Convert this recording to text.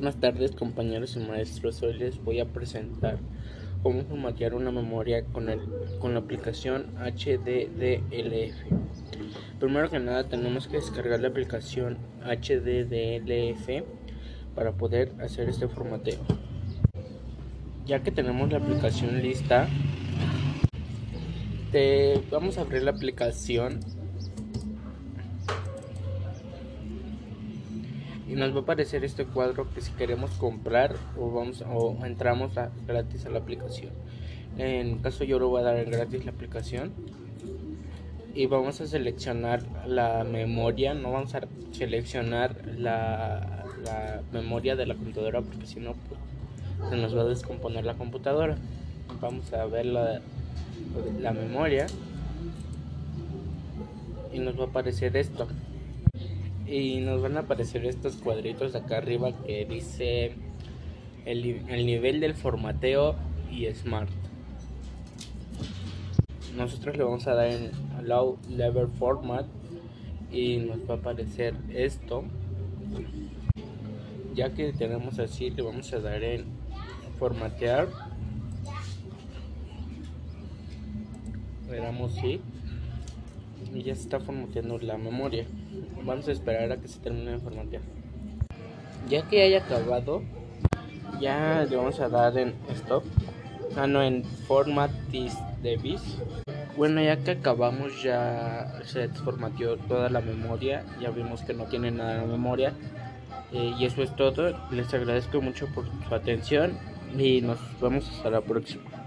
Buenas tardes compañeros y maestros, hoy les voy a presentar cómo formatear una memoria con, el, con la aplicación HDDLF. Primero que nada tenemos que descargar la aplicación HDDLF para poder hacer este formateo. Ya que tenemos la aplicación lista, te, vamos a abrir la aplicación y nos va a aparecer este cuadro que si queremos comprar o vamos o entramos gratis a la aplicación. En caso yo lo voy a dar en gratis la aplicación. Y vamos a seleccionar la memoria no vamos a seleccionar la, la memoria de la computadora porque si no pues, se nos va a descomponer la computadora. Vamos a ver la, la memoria. Y nos va a aparecer esto y nos van a aparecer estos cuadritos acá arriba que dice el, el nivel del formateo y smart. Nosotros le vamos a dar en allow level format y nos va a aparecer esto. Ya que tenemos así le vamos a dar en formatear. Le damos sí y ya se está formateando la memoria. Vamos a esperar a que se termine de formatear. Ya que haya acabado ya le vamos a dar en stop. Ah no en format device bueno ya que acabamos ya se formateó toda la memoria. Ya vimos que no tiene nada de memoria. Eh, y eso es todo. Les agradezco mucho por su atención y nos vemos hasta la próxima